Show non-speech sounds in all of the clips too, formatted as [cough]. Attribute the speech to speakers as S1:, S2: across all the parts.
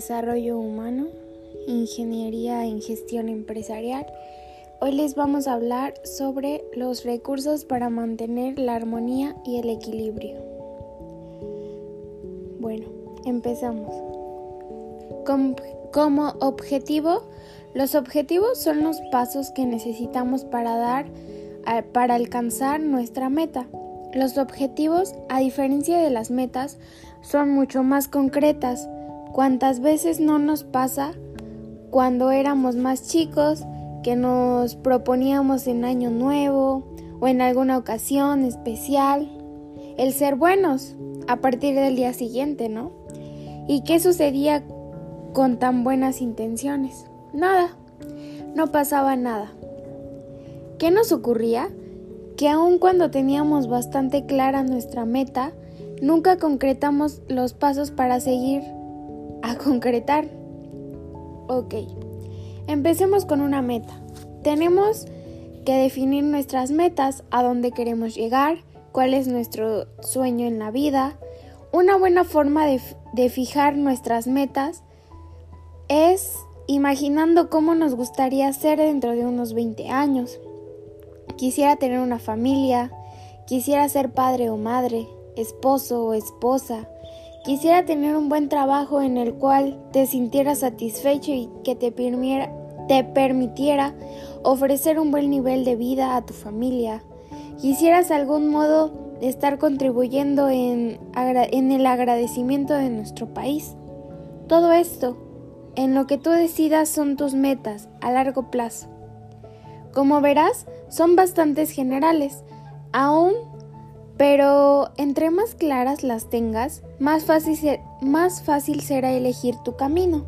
S1: Desarrollo Humano, Ingeniería en Gestión Empresarial. Hoy les vamos a hablar sobre los recursos para mantener la armonía y el equilibrio. Bueno, empezamos. Como objetivo, los objetivos son los pasos que necesitamos para dar para alcanzar nuestra meta. Los objetivos, a diferencia de las metas, son mucho más concretas. ¿Cuántas veces no nos pasa cuando éramos más chicos que nos proponíamos en año nuevo o en alguna ocasión especial el ser buenos a partir del día siguiente, ¿no? ¿Y qué sucedía con tan buenas intenciones? Nada, no pasaba nada. ¿Qué nos ocurría? que aun cuando teníamos bastante clara nuestra meta, nunca concretamos los pasos para seguir a concretar. Ok, empecemos con una meta. Tenemos que definir nuestras metas, a dónde queremos llegar, cuál es nuestro sueño en la vida. Una buena forma de, de fijar nuestras metas es imaginando cómo nos gustaría ser dentro de unos 20 años. Quisiera tener una familia, quisiera ser padre o madre, esposo o esposa. Quisiera tener un buen trabajo en el cual te sintieras satisfecho y que te, permitiera ofrecer un buen nivel de vida a tu familia. Quisieras algún modo estar contribuyendo en, en el agradecimiento de nuestro país. Todo esto, en lo que tú decidas, son tus metas a largo plazo. Como verás, son bastantes generales, aún, pero entre más claras las tengas, más fácil, será elegir tu camino.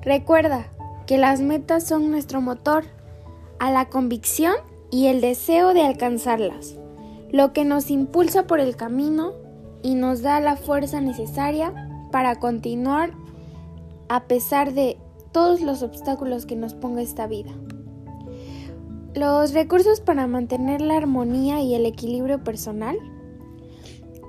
S1: Recuerda que las metas son nuestro motor a la convicción y el deseo de alcanzarlas, lo que nos impulsa por el camino y nos da la fuerza necesaria para continuar a pesar de todos los obstáculos que nos ponga esta vida. Los recursos para mantener la armonía y el equilibrio personal.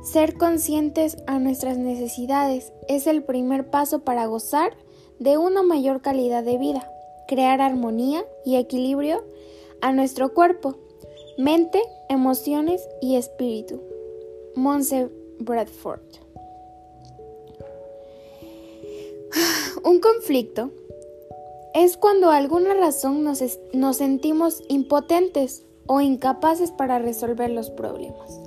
S1: Ser conscientes a nuestras necesidades es el primer paso para gozar de una mayor calidad de vida, crear armonía y equilibrio a nuestro cuerpo, mente, emociones y espíritu. Monse Bradford. [sighs] Un conflicto es cuando alguna razón nos, nos sentimos impotentes o incapaces para resolver los problemas.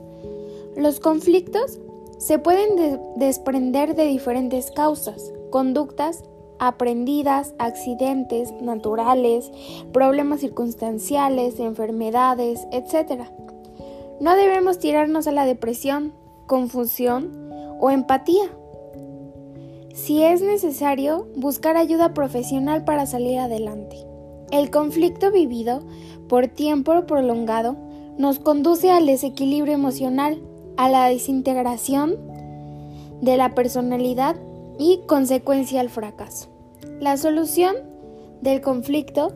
S1: Los conflictos se pueden desprender de diferentes causas, conductas aprendidas, accidentes naturales, problemas circunstanciales, enfermedades, etc. No debemos tirarnos a la depresión, confusión o empatía si es necesario, buscar ayuda profesional para salir adelante. El conflicto vivido por tiempo prolongado nos conduce al desequilibrio emocional, a la desintegración de la personalidad y consecuencia al fracaso. La solución del conflicto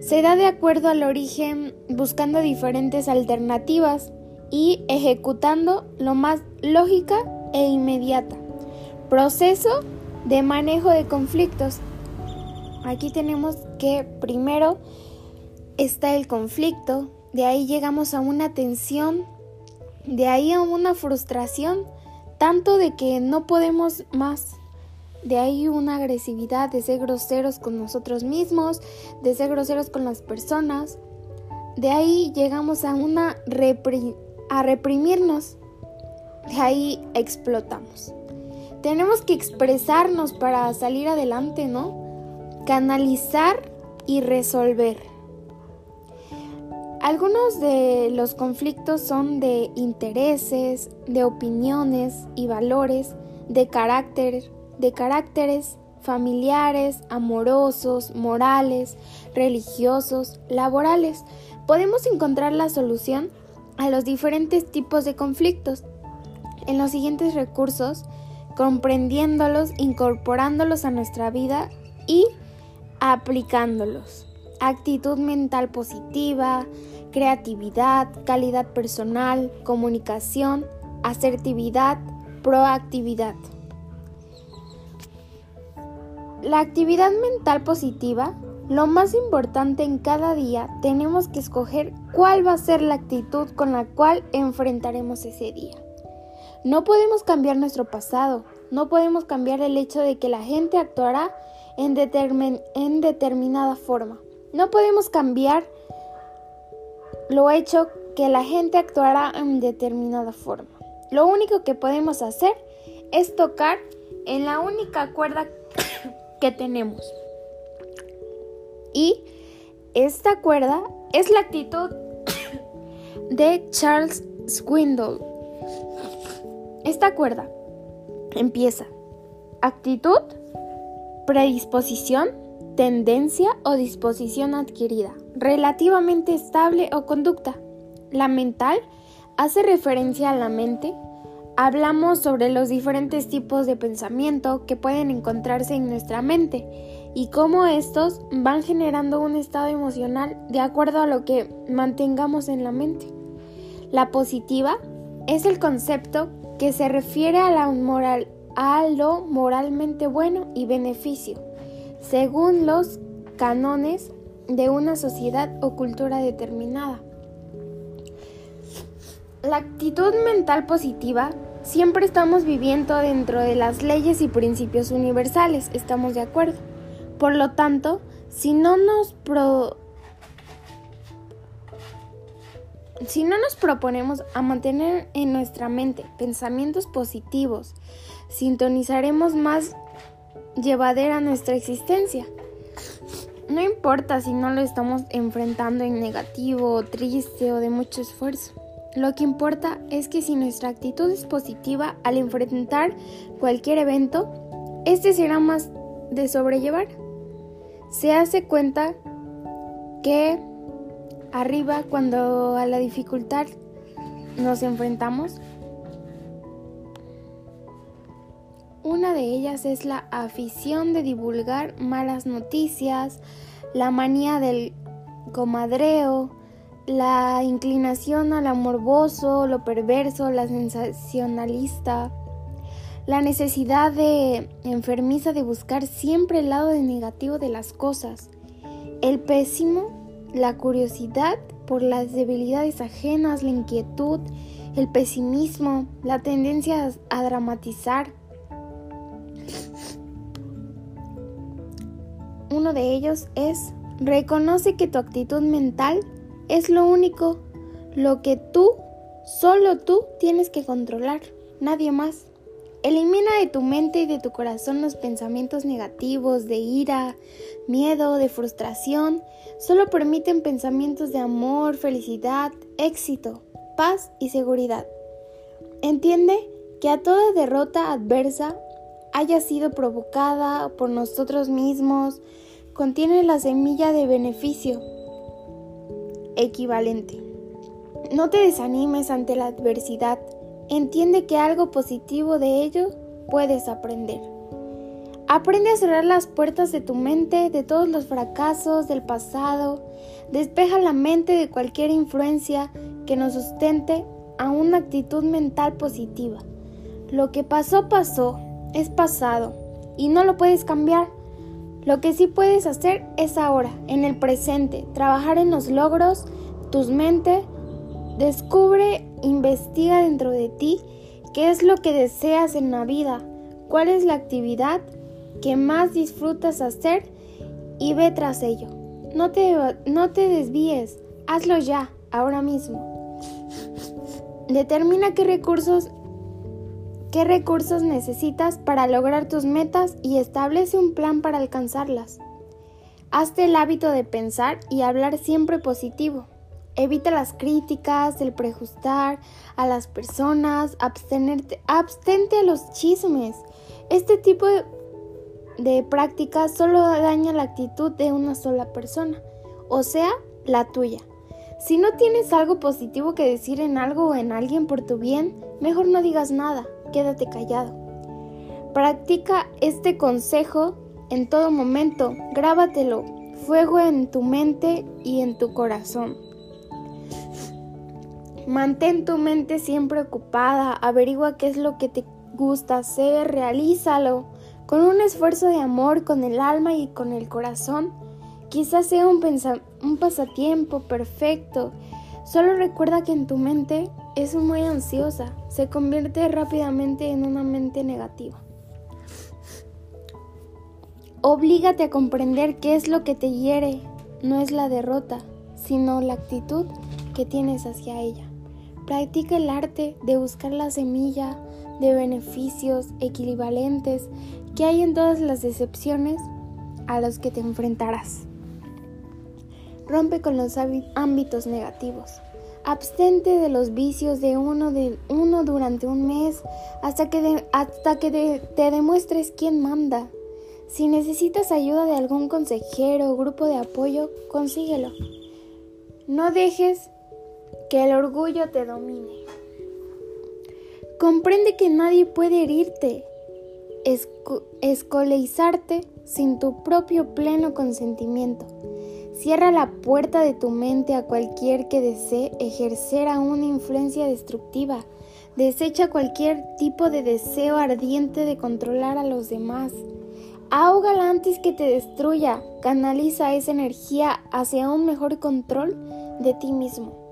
S1: se da de acuerdo al origen buscando diferentes alternativas y ejecutando lo más lógica e inmediata. Proceso de manejo de conflictos. Aquí tenemos que primero está el conflicto, de ahí llegamos a una tensión, de ahí a una frustración, tanto de que no podemos más. De ahí una agresividad, de ser groseros con nosotros mismos, de ser groseros con las personas. De ahí llegamos a una a reprimirnos. De ahí explotamos tenemos que expresarnos para salir adelante, ¿no? Canalizar y resolver. Algunos de los conflictos son de intereses, de opiniones y valores, de carácter, de caracteres familiares, amorosos, morales, religiosos, laborales. Podemos encontrar la solución a los diferentes tipos de conflictos en los siguientes recursos comprendiéndolos, incorporándolos a nuestra vida y aplicándolos. Actitud mental positiva, creatividad, calidad personal, comunicación, asertividad, proactividad. La actividad mental positiva, lo más importante en cada día, tenemos que escoger cuál va a ser la actitud con la cual enfrentaremos ese día. No podemos cambiar nuestro pasado, no podemos cambiar el hecho de que la gente actuará en, determinada forma. No podemos cambiar lo hecho que la gente actuará en determinada forma. Lo único que podemos hacer es tocar en la única cuerda [coughs] que tenemos. Y esta cuerda es la actitud [coughs] de Charles Swindoll. Esta cuerda empieza actitud, predisposición, tendencia o disposición adquirida, relativamente estable o conducta. La mental hace referencia a la mente. Hablamos sobre los diferentes tipos de pensamiento que pueden encontrarse en nuestra mente y cómo estos van generando un estado emocional de acuerdo a lo que mantengamos en la mente. La positiva es el concepto que se refiere a, lo moralmente bueno y beneficio, según los cánones de una sociedad o cultura determinada. La actitud mental positiva siempre estamos viviendo dentro de las leyes y principios universales, estamos de acuerdo. Por lo tanto, si no nos si no nos proponemos a mantener en nuestra mente pensamientos positivos, sintonizaremos más llevadera nuestra existencia. No importa si no lo estamos enfrentando en negativo, triste o de mucho esfuerzo. Lo que importa es que si nuestra actitud es positiva al enfrentar cualquier evento, este será más de sobrellevar. Se hace cuenta que arriba cuando a la dificultad nos enfrentamos, una de ellas es la afición de divulgar malas noticias, la manía del comadreo, la inclinación a lo morboso, lo perverso, la sensacionalista, la necesidad de enfermiza de buscar siempre el lado negativo de las cosas, el pésimo, la curiosidad por las debilidades ajenas, la inquietud, el pesimismo, la tendencia a dramatizar. Uno de ellos es reconoce que tu actitud mental es lo único, lo que tú, solo tú, tienes que controlar, nadie más. Elimina de tu mente y de tu corazón los pensamientos negativos de ira, miedo, de frustración. Solo permiten pensamientos de amor, felicidad, éxito, paz y seguridad. Entiende que a toda derrota adversa haya sido provocada por nosotros mismos, contiene la semilla de beneficio equivalente. No te desanimes ante la adversidad. Entiende que algo positivo de ello puedes aprender. Aprende a cerrar las puertas de tu mente de todos los fracasos del pasado. Despeja la mente de cualquier influencia que nos sustente a una actitud mental positiva. Lo que pasó pasó, es pasado y no lo puedes cambiar. Lo que sí puedes hacer es ahora, en el presente, trabajar en los logros, tus mente, descubre, investiga dentro de ti qué es lo que deseas en la vida, cuál es la actividad que más disfrutas hacer y ve tras ello. No te, no te desvíes, hazlo ya, ahora mismo. Determina qué recursos qué recursos necesitas para lograr tus metas y establece un plan para alcanzarlas. Hazte el hábito de pensar y hablar siempre positivo. Evita las críticas, el prejuzgar a las personas, abstenerte, abstente a los chismes. Este tipo de, de prácticas solo daña la actitud de una sola persona, o sea, la tuya. Si no tienes algo positivo que decir en algo o en alguien por tu bien, mejor no digas nada quédate callado. Practica este consejo en todo momento, grábatelo, fuego en tu mente y en tu corazón. Mantén tu mente siempre ocupada, averigua qué es lo que te gusta hacer, realízalo. Con un esfuerzo de amor, con el alma y con el corazón, quizás sea un, un pasatiempo perfecto. Solo recuerda que en tu mente es muy ansiosa, se convierte rápidamente en una mente negativa. Oblígate a comprender qué es lo que te hiere, no es la derrota, sino la actitud que tienes hacia ella. Practica el arte de buscar la semilla de beneficios equivalentes que hay en todas las decepciones a los que te enfrentarás. Rompe con los ámbitos negativos. Abstente de los vicios de uno, de uno durante un mes hasta que, hasta que te demuestres quién manda. Si necesitas ayuda de algún consejero o grupo de apoyo, consíguelo. No dejes que el orgullo te domine. Comprende que nadie puede herirte, escoleizarte sin tu propio pleno consentimiento. Cierra la puerta de tu mente a cualquier que desee ejercer a una influencia destructiva. Desecha cualquier tipo de deseo ardiente de controlar a los demás. Ahógala antes que te destruya. Canaliza esa energía hacia un mejor control de ti mismo.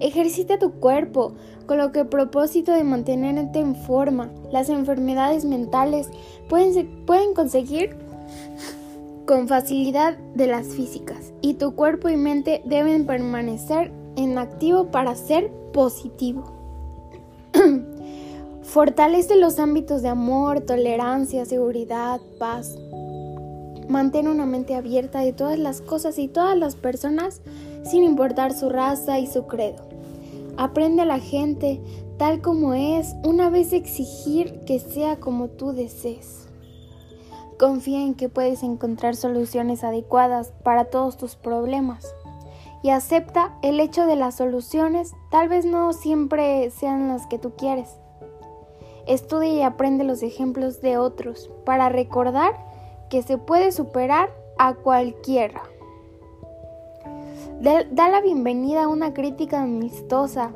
S1: Ejercita tu cuerpo con lo que propósito de mantenerte en forma. Las enfermedades mentales pueden, pueden conseguir con facilidad de las físicas y tu cuerpo y mente deben permanecer en activo para ser positivo. [clears throat] Fortalece los ámbitos de amor, tolerancia, seguridad, paz. Mantén una mente abierta de todas las cosas y todas las personas sin importar su raza y su credo. Aprende a la gente tal como es, una vez exigir que sea como tú desees. Confía en que puedes encontrar soluciones adecuadas para todos tus problemas y acepta el hecho de las soluciones tal vez no siempre sean las que tú quieres. Estudia y aprende los ejemplos de otros para recordar que se puede superar a cualquiera. Da la bienvenida a una crítica amistosa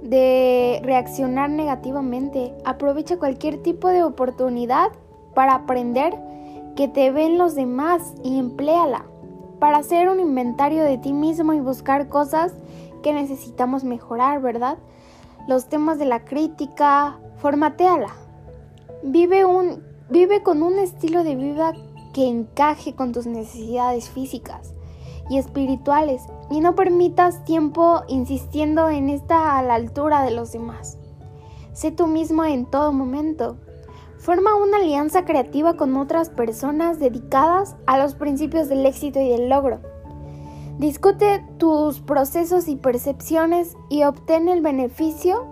S1: de reaccionar negativamente. Aprovecha cualquier tipo de oportunidad para aprender que te ven los demás y empléala para hacer un inventario de ti mismo y buscar cosas que necesitamos mejorar, ¿verdad? Los temas de la crítica, formateala. Vive, un, vive con un estilo de vida que encaje con tus necesidades físicas y espirituales y no permitas tiempo insistiendo en estar a la altura de los demás. Sé tú mismo en todo momento. Forma una alianza creativa con otras personas dedicadas a los principios del éxito y del logro. Discute tus procesos y percepciones y obtén el beneficio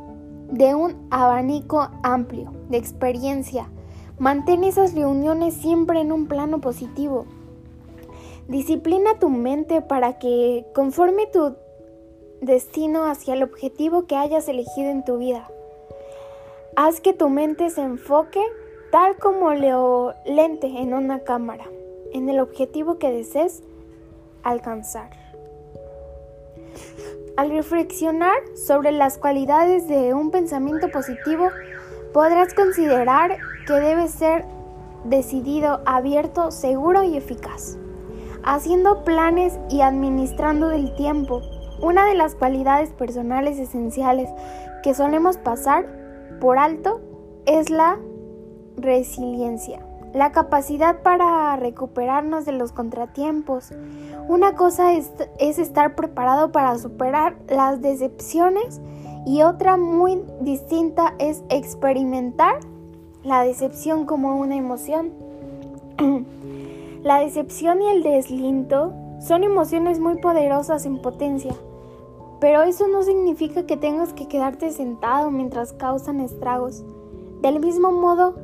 S1: de un abanico amplio de experiencia. Mantén esas reuniones siempre en un plano positivo. Disciplina tu mente para que conforme tu destino hacia el objetivo que hayas elegido en tu vida. Haz que tu mente se enfoque tal como leo lente en una cámara, en el objetivo que desees alcanzar. Al reflexionar sobre las cualidades de un pensamiento positivo, podrás considerar que debe ser decidido, abierto, seguro y eficaz haciendo planes y administrando el tiempo. Una de las cualidades personales esenciales que solemos pasar por alto es la resiliencia, la capacidad para recuperarnos de los contratiempos. Una cosa es, estar preparado para superar las decepciones y otra muy distinta es experimentar la decepción como una emoción. [clears throat] La decepción y el deslinto son emociones muy poderosas en potencia, pero eso no significa que tengas que quedarte sentado mientras causan estragos. Del mismo modo,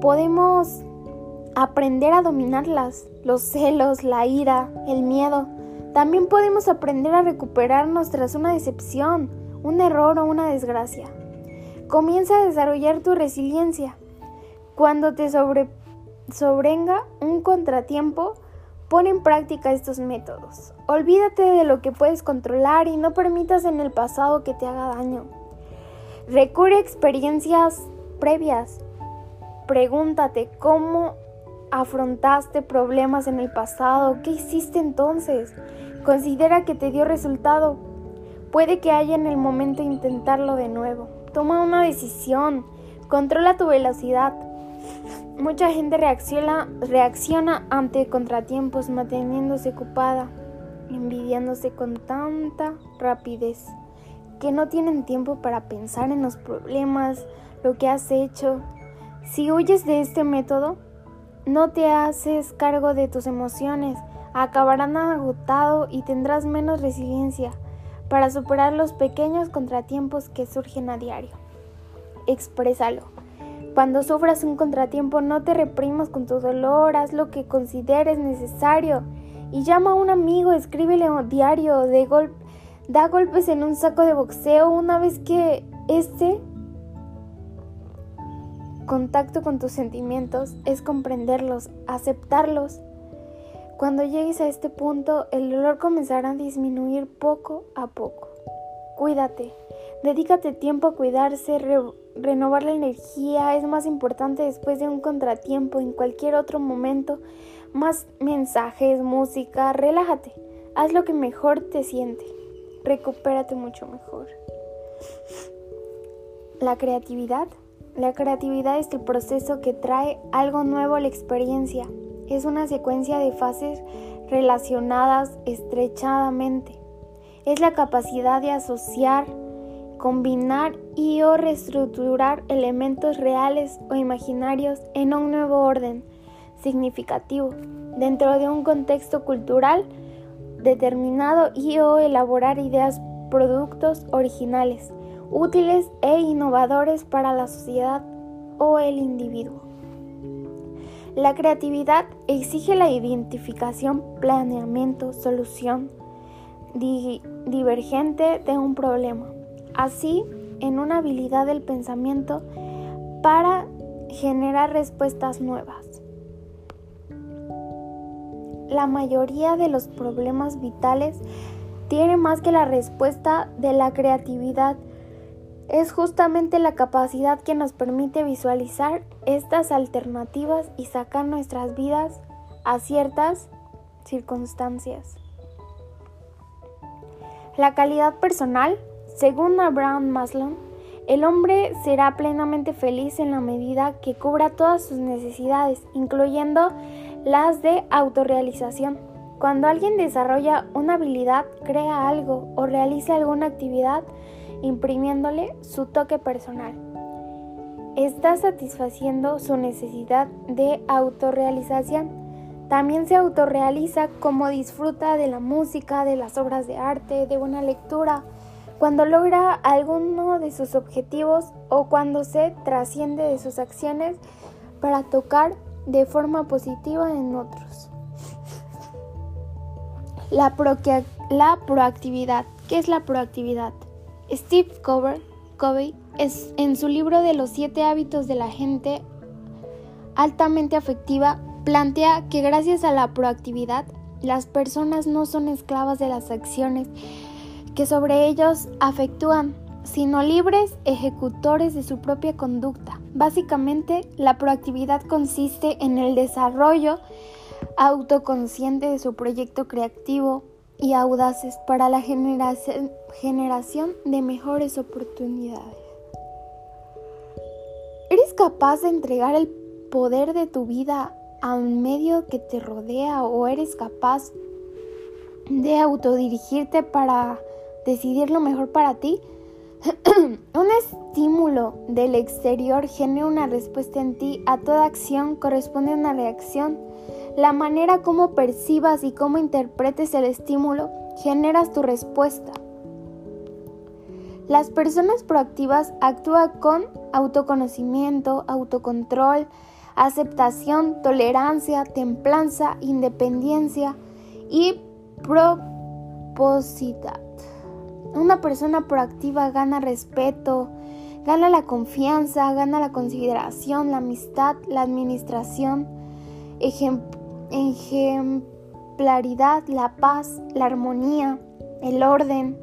S1: podemos aprender a dominarlas, los celos, la ira, el miedo. También podemos aprender a recuperarnos tras una decepción, un error o una desgracia. Comienza a desarrollar tu resiliencia. Cuando te sobre sobrenga un contratiempo, Pon en práctica estos métodos. Olvídate de lo que puedes controlar y no permitas en el pasado que te haga daño. Recurre a experiencias previas. Pregúntate cómo afrontaste problemas en el pasado, qué hiciste entonces. Considera que te dio resultado. Puede que haya en el momento intentarlo de nuevo. Toma una decisión. Controla tu velocidad. Mucha gente reacciona, reacciona ante contratiempos manteniéndose ocupada, envidiándose con tanta rapidez que no tienen tiempo para pensar en los problemas, lo que has hecho. Si huyes de este método, no te haces cargo de tus emociones, acabarán agotado y tendrás menos resiliencia para superar los pequeños contratiempos que surgen a diario. Exprésalo. Cuando sufras un contratiempo, no te reprimas con tu dolor, haz lo que consideres necesario y llama a un amigo, escríbele un diario, de da golpes en un saco de boxeo una vez que este contacto con tus sentimientos es comprenderlos, aceptarlos. Cuando llegues a este punto, el dolor comenzará a disminuir poco a poco. Cuídate, dedícate tiempo a cuidarse, renovar la energía es más importante después de un contratiempo, en cualquier otro momento, más mensajes, música, relájate, haz lo que mejor te siente, recupérate mucho mejor. La creatividad la creatividad es el proceso que trae algo nuevo a la experiencia. Es una secuencia de fases relacionadas estrechadamente. Es la capacidad de asociar, combinar y o reestructurar elementos reales o imaginarios en un nuevo orden significativo dentro de un contexto cultural determinado y o elaborar ideas, productos originales útiles e innovadores para la sociedad o el individuo. La creatividad exige la identificación, planeamiento, solución divergente de un problema, así en una habilidad del pensamiento para generar respuestas nuevas. La mayoría de los problemas vitales tiene más que la respuesta de la creatividad es justamente la capacidad que nos permite visualizar estas alternativas y sacar nuestras vidas a ciertas circunstancias. La calidad personal, según Abraham Maslow, el hombre será plenamente feliz en la medida que cubra todas sus necesidades, incluyendo las de autorrealización. Cuando alguien desarrolla una habilidad, crea algo o realiza alguna actividad, imprimiéndole su toque personal. Está satisfaciendo su necesidad de autorrealización. También se autorrealiza como disfruta de la música, de las obras de arte, de una lectura, cuando logra alguno de sus objetivos o cuando se trasciende de sus acciones para tocar de forma positiva en otros. La, la proactividad. ¿Qué es la proactividad? Steve Es, en su libro de los siete hábitos de la gente altamente afectiva plantea que gracias a la proactividad las personas no son esclavas de las acciones que sobre ellos afectúan, sino libres ejecutores de su propia conducta. Básicamente, la proactividad consiste en el desarrollo autoconsciente de su proyecto creativo, y audaces para la generación de mejores oportunidades. ¿Eres capaz de entregar el poder de tu vida a un medio que te rodea o eres capaz de autodirigirte para decidir lo mejor para ti? [clears throat] un estímulo del exterior genera una respuesta en ti. A toda acción corresponde una reacción la manera como percibas y cómo interpretes el estímulo generas tu respuesta. Las personas proactivas actúan con autoconocimiento, autocontrol, aceptación, tolerancia, templanza, independencia y proposidad. Una persona proactiva gana respeto, gana la confianza, gana la consideración, la amistad, la administración, ejemplaridad, la paz, la armonía, el orden,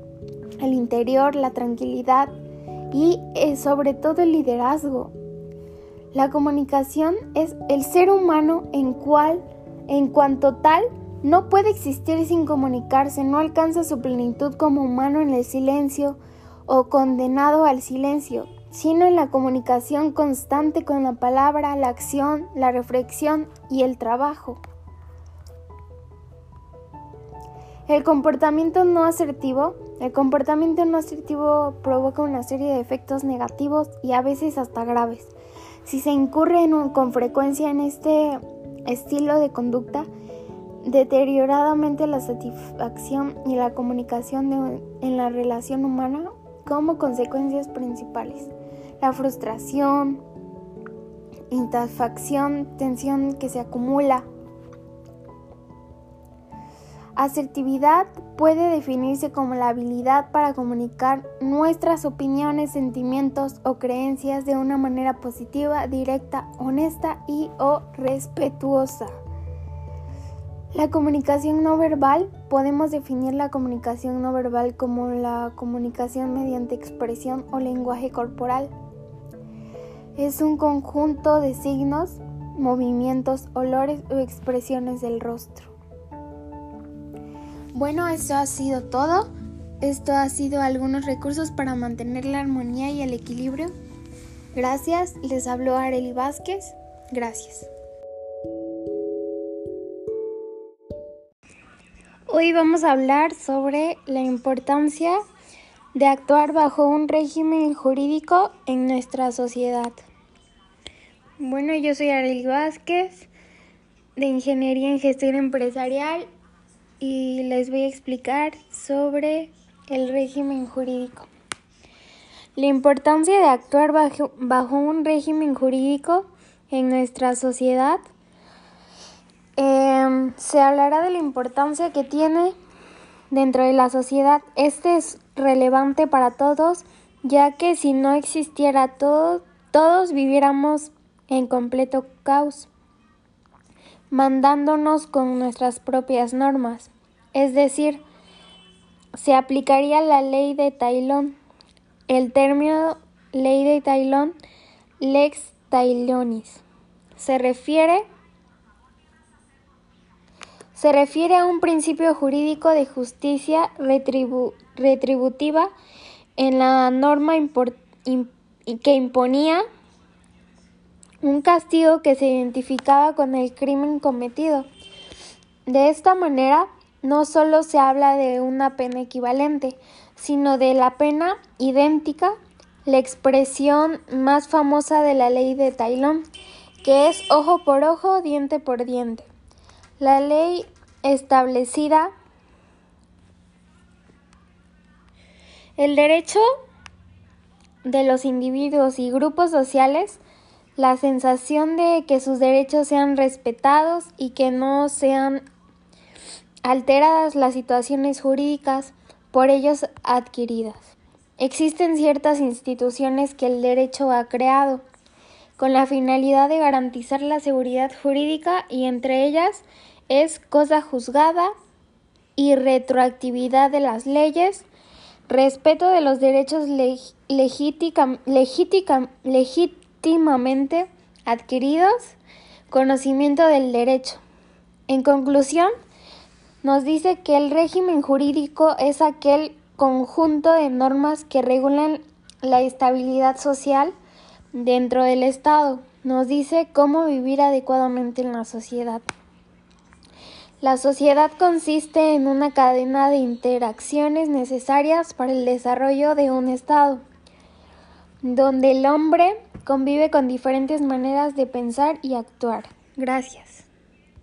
S1: el interior, la tranquilidad y eh, sobre todo el liderazgo. La comunicación es el ser humano en cual, en cuanto tal, no puede existir sin comunicarse, no alcanza su plenitud como humano en el silencio o condenado al silencio, sino en la comunicación constante con la palabra, la acción, la reflexión y el trabajo. El comportamiento no asertivo. El comportamiento no asertivo provoca una serie de efectos negativos y a veces hasta graves. Si se incurre con frecuencia en este estilo de conducta, deterioradamente la satisfacción y la comunicación en la relación humana como consecuencias principales la frustración, insatisfacción, tensión que se acumula. Asertividad puede definirse como la habilidad para comunicar nuestras opiniones, sentimientos o creencias de una manera positiva, directa, honesta y o respetuosa. La comunicación no verbal, podemos definir la comunicación no verbal como la comunicación mediante expresión o lenguaje corporal es un conjunto de signos, movimientos, olores o expresiones del rostro. Bueno, esto ha sido todo. Esto ha sido algunos recursos para mantener la armonía y el equilibrio. Gracias, les habló Areli Vázquez. Gracias. Hoy vamos a hablar sobre la importancia de actuar bajo un régimen jurídico en nuestra sociedad. Bueno, yo soy Ariel Vázquez de Ingeniería en Gestión Empresarial y les voy a explicar sobre el régimen jurídico. La importancia de actuar bajo, bajo un régimen jurídico en nuestra sociedad. Em, se hablará de la importancia que tiene dentro de la sociedad. Este es relevante para todos, ya que si no existiera todo, todos viviéramos en completo caos, mandándonos con nuestras propias normas. Es decir, se aplicaría la ley de Tailón. El término ley de Tailón, lex Tailonis, se refiere se refiere a un principio jurídico de justicia retributiva en la norma que imponía un castigo que se identificaba con el crimen cometido. De esta manera, no solo se habla de una pena equivalente, sino de la pena idéntica, la expresión más famosa de la ley de Tailón, que es ojo por ojo, diente por diente. La ley establecida el derecho de los individuos y grupos sociales la sensación de que sus derechos sean respetados y que no sean alteradas las situaciones jurídicas por ellos adquiridas. Existen ciertas instituciones que el derecho ha creado con la finalidad de garantizar la seguridad jurídica y entre ellas es cosa juzgada y retroactividad de las leyes, respeto de los derechos legítima, adquiridos, conocimiento del derecho. En conclusión, nos dice que el régimen jurídico es aquel conjunto de normas que regulan la estabilidad social dentro del Estado. Nos dice cómo vivir adecuadamente en la sociedad. La sociedad consiste en una cadena de interacciones necesarias para el desarrollo de un Estado, donde el hombre convive con diferentes maneras de pensar y actuar. Gracias.